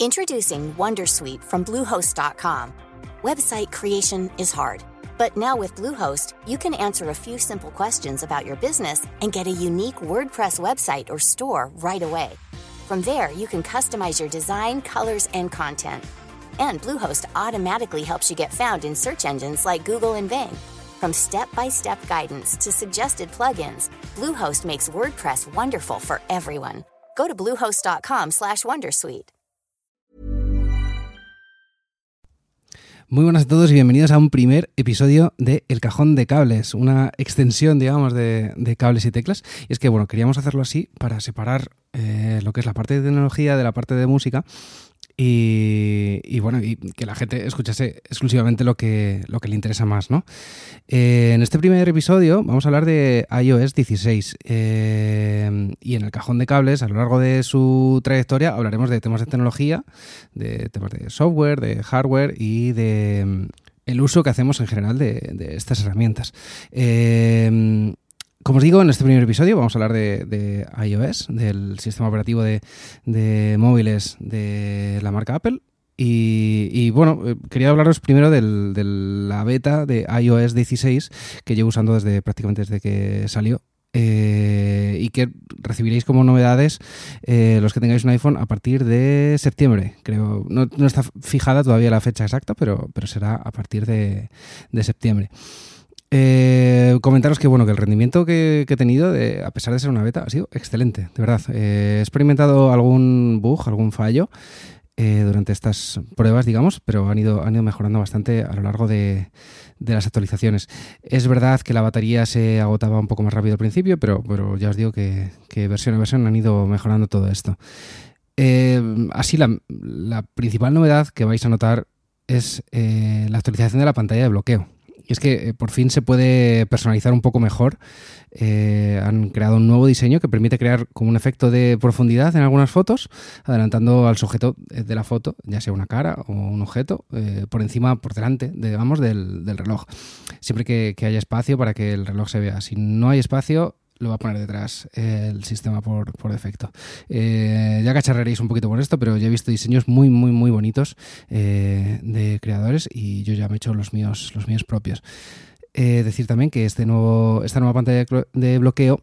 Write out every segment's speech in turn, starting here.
Introducing Wondersuite from Bluehost.com. Website creation is hard, but now with Bluehost, you can answer a few simple questions about your business and get a unique WordPress website or store right away. From there, you can customize your design, colors, and content. And Bluehost automatically helps you get found in search engines like Google and Bing. From step-by-step guidance to suggested plugins, Bluehost makes WordPress wonderful for everyone. Go to bluehost.com/wondersuite. Muy buenas a todos y bienvenidos a un primer episodio de El Cajón de Cables, una extensión, digamos, de, de cables y teclas. Y es que, bueno, queríamos hacerlo así para separar eh, lo que es la parte de tecnología de la parte de música y, bueno, y que la gente escuchase exclusivamente lo que, lo que le interesa más, ¿no? Eh, en este primer episodio vamos a hablar de iOS 16 eh, y en el cajón de cables, a lo largo de su trayectoria, hablaremos de temas de tecnología, de temas de software, de hardware y de mm, el uso que hacemos en general de, de estas herramientas. Eh, como os digo, en este primer episodio vamos a hablar de, iOS, del sistema operativo de, móviles de la marca Apple. Y, bueno, eh, quería hablaros primero de la beta de iOS 16 que llevo usando desde prácticamente desde que salió. Eh, y que recibiréis como novedades eh, los que tengáis un iPhone a partir de septiembre. Creo, no, está fijada todavía la fecha exacta, pero, pero será a partir de septiembre. Eh, comentaros que bueno que el rendimiento que, he tenido, a pesar de ser una beta, ha sido excelente, de verdad. Eh, he experimentado algún bug, algún fallo eh, durante estas pruebas, digamos, pero han ido, han ido mejorando bastante a lo largo de, las actualizaciones. Es verdad que la batería se agotaba un poco más rápido al principio, pero, pero ya os digo que, versión a versión han ido mejorando todo esto. así, la, la, principal novedad que vais a notar es la actualización de la pantalla de bloqueo. Y es que eh, por fin se puede personalizar un poco mejor. Eh, han creado un nuevo diseño que permite crear como un efecto de profundidad en algunas fotos, adelantando al sujeto eh, de la foto, ya sea una cara o un objeto, por encima, por delante, digamos, del, reloj. Siempre que, que haya espacio para que el reloj se vea. Si no hay espacio, lo va a poner detrás el sistema por, defecto. Eh, ya cacharreréis un poquito con esto, pero ya he visto diseños muy, muy, muy bonitos eh, de creadores y yo ya me he hecho los míos, los míos propios. Eh, decir también que este nuevo, esta nueva pantalla de bloqueo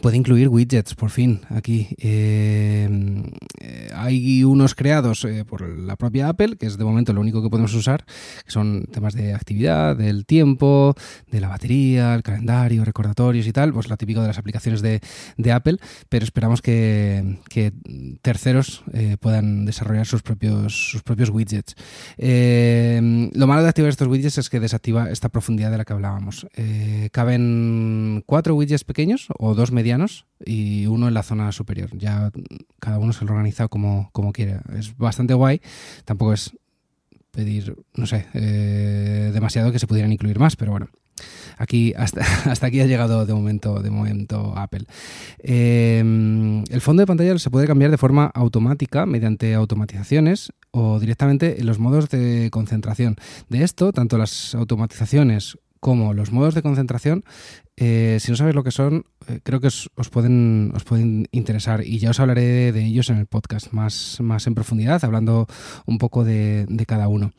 puede incluir widgets, por fin, aquí. Hay unos creados eh, por la propia Apple, que es de momento lo único que podemos usar, que son temas de actividad, del tiempo, de la batería, el calendario, recordatorios y tal, pues lo típico de las aplicaciones de, Apple, pero esperamos que, terceros puedan desarrollar sus propios, sus propios widgets. lo malo de activar estos widgets es que desactiva esta profundidad de la que hablábamos. caben cuatro widgets pequeños o dos medianos y uno en la zona superior. Ya cada uno se lo organiza como, como quiere. Es bastante guay. Tampoco es pedir, no sé, eh, demasiado que se pudieran incluir más, pero bueno. Aquí hasta, hasta aquí ha llegado de momento, de momento Apple. Em, el fondo de pantalla se puede cambiar de forma automática mediante automatizaciones o directamente en los modos de concentración. De esto, tanto las automatizaciones como los modos de concentración, eh, si no sabéis lo que son, eh, creo que os, pueden, os pueden interesar y ya os hablaré de, ellos en el podcast más, más en profundidad, hablando un poco de, cada uno.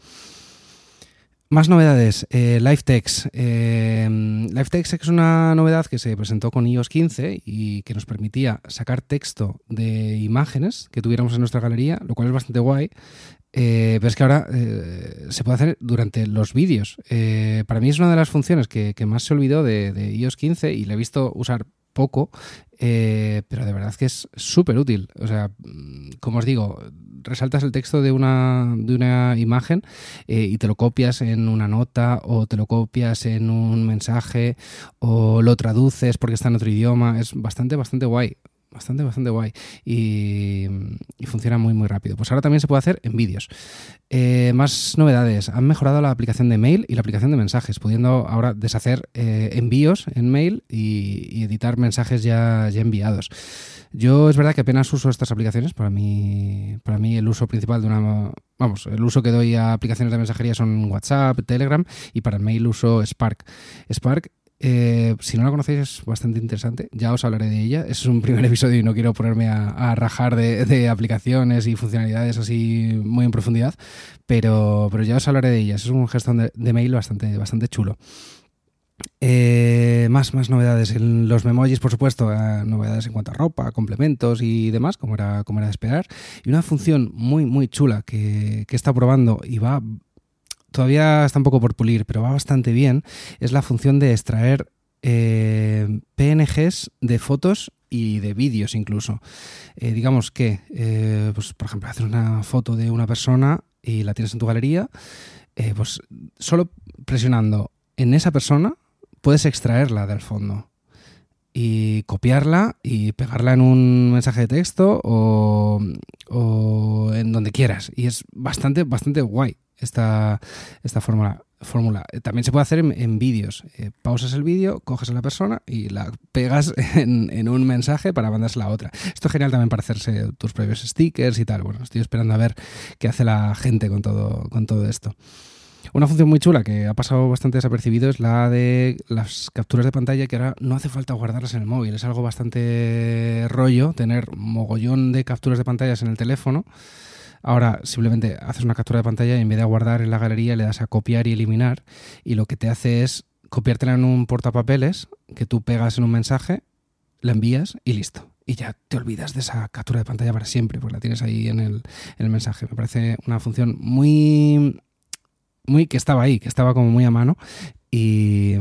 Más novedades, eh, LiveText. Eh, LiveText es una novedad que se presentó con iOS 15 y que nos permitía sacar texto de imágenes que tuviéramos en nuestra galería, lo cual es bastante guay. Eh, pero es que ahora eh, se puede hacer durante los vídeos. Eh, para mí es una de las funciones que, más se olvidó de, iOS 15 y la he visto usar poco, pero de verdad que es súper útil. O sea, como os digo, resaltas el texto de una, de una imagen y te lo copias en una nota o te lo copias en un mensaje o lo traduces porque está en otro idioma. Es bastante, bastante guay bastante, bastante guay. Y, funciona muy, muy rápido. Pues ahora también se puede hacer en vídeos. Eh, más novedades. Han mejorado la aplicación de mail y la aplicación de mensajes, pudiendo ahora deshacer eh, envíos en mail y, editar mensajes ya, ya enviados. Yo es verdad que apenas uso estas aplicaciones. Para mí, para mí el uso principal de una... Vamos, el uso que doy a aplicaciones de mensajería son WhatsApp, Telegram y para el mail uso Spark. Spark Eh, si no la conocéis es bastante interesante, ya os hablaré de ella. Es un primer episodio y no quiero ponerme a, rajar de, aplicaciones y funcionalidades así muy en profundidad, pero, pero ya os hablaré de ella. Es un gestor de, mail bastante, bastante chulo. Eh, más, más novedades en los memojis, por supuesto, eh, novedades en cuanto a ropa, complementos y demás, como era, como era de esperar. Y una función muy, muy chula que, que está probando y va todavía está un poco por pulir, pero va bastante bien, es la función de extraer eh, PNGs de fotos y de vídeos incluso. Eh, digamos que, eh, pues, por ejemplo, haces una foto de una persona y la tienes en tu galería, pues solo presionando en esa persona puedes extraerla del fondo y copiarla y pegarla en un mensaje de texto o, o en donde quieras. Y es bastante, bastante guay esta, esta fórmula. Fórmula. También se puede hacer en, vídeos. Eh, pausas el vídeo, coges a la persona y la pegas en, un mensaje para mandársela a otra. Esto es genial también para hacerse tus propios stickers y tal. Bueno, estoy esperando a ver qué hace la gente con todo, con todo esto. Una función muy chula que ha pasado bastante desapercibido es la de las capturas de pantalla, que ahora no hace falta guardarlas en el móvil. Es algo bastante rollo tener mogollón de capturas de pantallas en el teléfono Ahora simplemente haces una captura de pantalla y en vez de guardar en la galería le das a copiar y eliminar y lo que te hace es copiártela en un portapapeles que tú pegas en un mensaje, la envías y listo. Y ya te olvidas de esa captura de pantalla para siempre, pues la tienes ahí en el, mensaje. Me parece una función muy, muy que estaba ahí, que estaba como muy a mano y,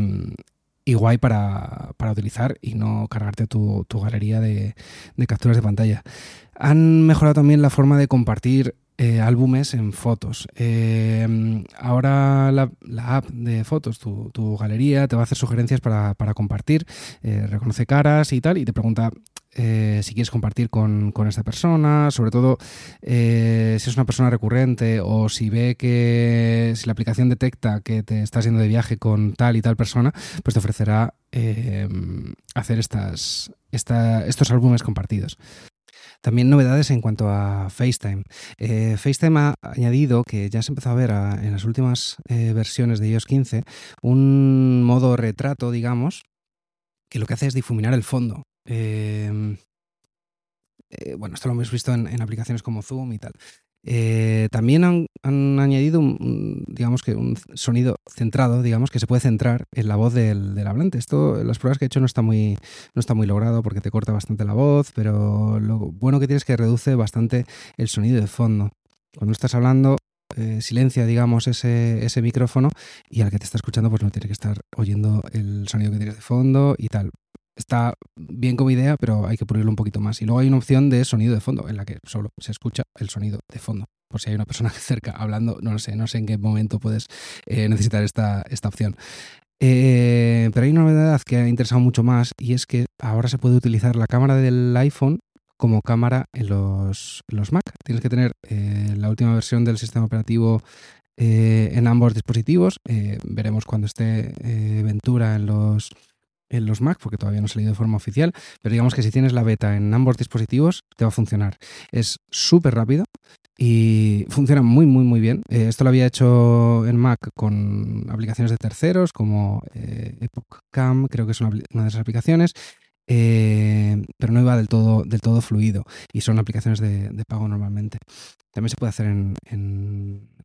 guay para, utilizar y no cargarte tu, galería de, de, capturas de pantalla. Han mejorado también la forma de compartir eh, álbumes en fotos. Eh, ahora la, app de fotos, tu, galería, te va a hacer sugerencias para, compartir, eh, reconoce caras y tal, y te pregunta si quieres compartir con, esta persona, sobre todo si es una persona recurrente o si ve que si la aplicación detecta que te estás yendo de viaje con tal y tal persona, pues te ofrecerá hacer estas, estos álbumes compartidos. También novedades en cuanto a FaceTime. Eh, FaceTime ha añadido, que ya se empezó a ver en las últimas eh, versiones de iOS 15, un modo retrato, digamos, que lo que hace es difuminar el fondo. Em, eh, bueno, esto lo hemos visto en, aplicaciones como Zoom y tal. Eh, también han, añadido, un, digamos que un sonido centrado, digamos que se puede centrar en la voz del, hablante. Esto, las pruebas que he hecho no está muy, no está muy logrado porque te corta bastante la voz, pero lo bueno que tienes es que reduce bastante el sonido de fondo. Cuando estás hablando, eh, silencia, digamos, ese, ese micrófono y al que te está escuchando, pues no tiene que estar oyendo el sonido que tienes de fondo y tal está bien como idea, pero hay que pulirlo un poquito más. Y luego hay una opción de sonido de fondo, en la que solo se escucha el sonido de fondo. Por si hay una persona cerca hablando, no lo sé, no sé en qué momento puedes eh, necesitar esta, esta opción. Eh, pero hay una novedad que ha interesado mucho más y es que ahora se puede utilizar la cámara del iPhone como cámara en los, los Mac. Tienes que tener eh, la última versión del sistema operativo en ambos dispositivos. veremos cuando esté Ventura en los en los Mac, porque todavía no ha salido de forma oficial, pero digamos que si tienes la beta en ambos dispositivos, te va a funcionar. Es súper rápido y funciona muy, muy, muy bien. Eh, esto lo había hecho en Mac con aplicaciones de terceros como eh, Epoch Cam, creo que es una, de esas aplicaciones. Eh, pero no iba del todo, del todo fluido y son aplicaciones de, pago normalmente. También se puede hacer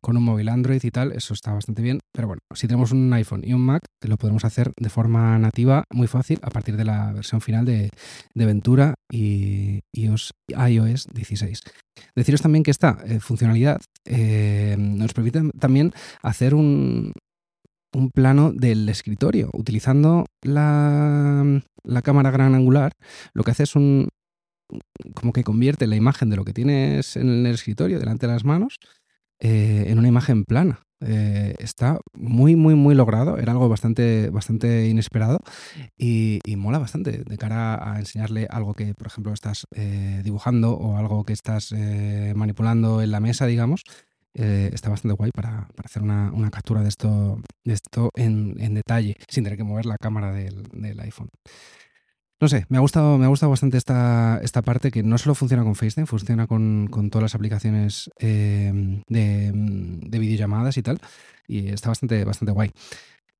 con un móvil Android y tal, eso está bastante bien, pero bueno, si tenemos un iPhone y un Mac, lo podemos hacer de forma nativa muy fácil a partir de la versión final de, Ventura y iOS, iOS 16. Deciros también que esta eh, funcionalidad eh, nos permite también hacer un, un plano del escritorio. Utilizando la, cámara gran angular, lo que hace es un como que convierte la imagen de lo que tienes en el escritorio delante de las manos eh, en una imagen plana. Eh, está muy, muy, muy logrado. Era algo bastante, bastante inesperado y, mola bastante de cara a enseñarle algo que, por ejemplo, estás eh, dibujando o algo que estás manipulando en la mesa, digamos. Está bastante guay para, hacer una, captura de esto, de esto en, detalle, sin tener que mover la cámara del, iPhone. No sé, me ha gustado, me ha gustado bastante esta, esta parte que no solo funciona con FaceTime, funciona con, todas las aplicaciones eh, de, videollamadas y tal. Y está bastante, bastante guay.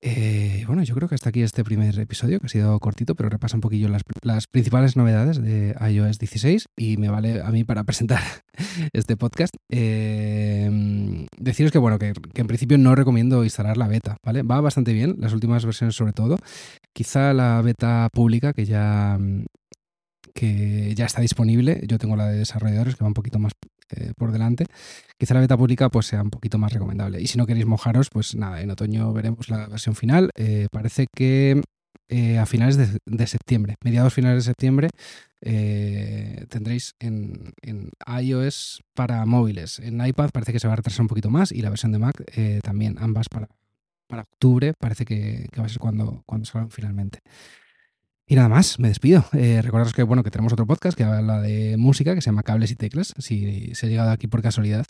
Eh, bueno, yo creo que hasta aquí este primer episodio, que ha sido cortito, pero repasa un poquillo las, las, principales novedades de iOS 16 y me vale a mí para presentar este podcast. Eh, deciros que, bueno, que, que, en principio no recomiendo instalar la beta, ¿vale? Va bastante bien, las últimas versiones sobre todo. Quizá la beta pública, que ya, que ya está disponible, yo tengo la de desarrolladores, que va un poquito más eh, por delante, quizá la beta pública pues sea un poquito más recomendable. Y si no queréis mojaros, pues nada, en otoño veremos la versión final. Eh, parece que eh, a finales de, septiembre, mediados finales de septiembre, tendréis en, iOS para móviles. En iPad parece que se va a retrasar un poquito más y la versión de Mac también, ambas para, para octubre, parece que, que, va a ser cuando, cuando salgan finalmente. Y nada más, me despido. Eh, recordaros que bueno, que tenemos otro podcast que habla de música, que se llama Cables y Teclas. Si se ha llegado aquí por casualidad,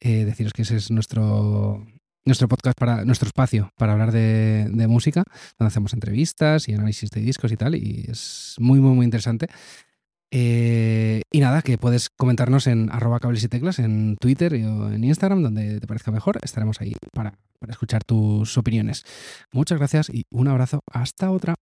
eh, deciros que ese es nuestro, nuestro podcast para nuestro espacio para hablar de, música, donde hacemos entrevistas y análisis de discos y tal, y es muy, muy, muy interesante. Eh, y nada, que puedes comentarnos en arroba cables y teclas en Twitter o en Instagram, donde te parezca mejor. Estaremos ahí para, para escuchar tus opiniones. Muchas gracias y un abrazo. Hasta otra.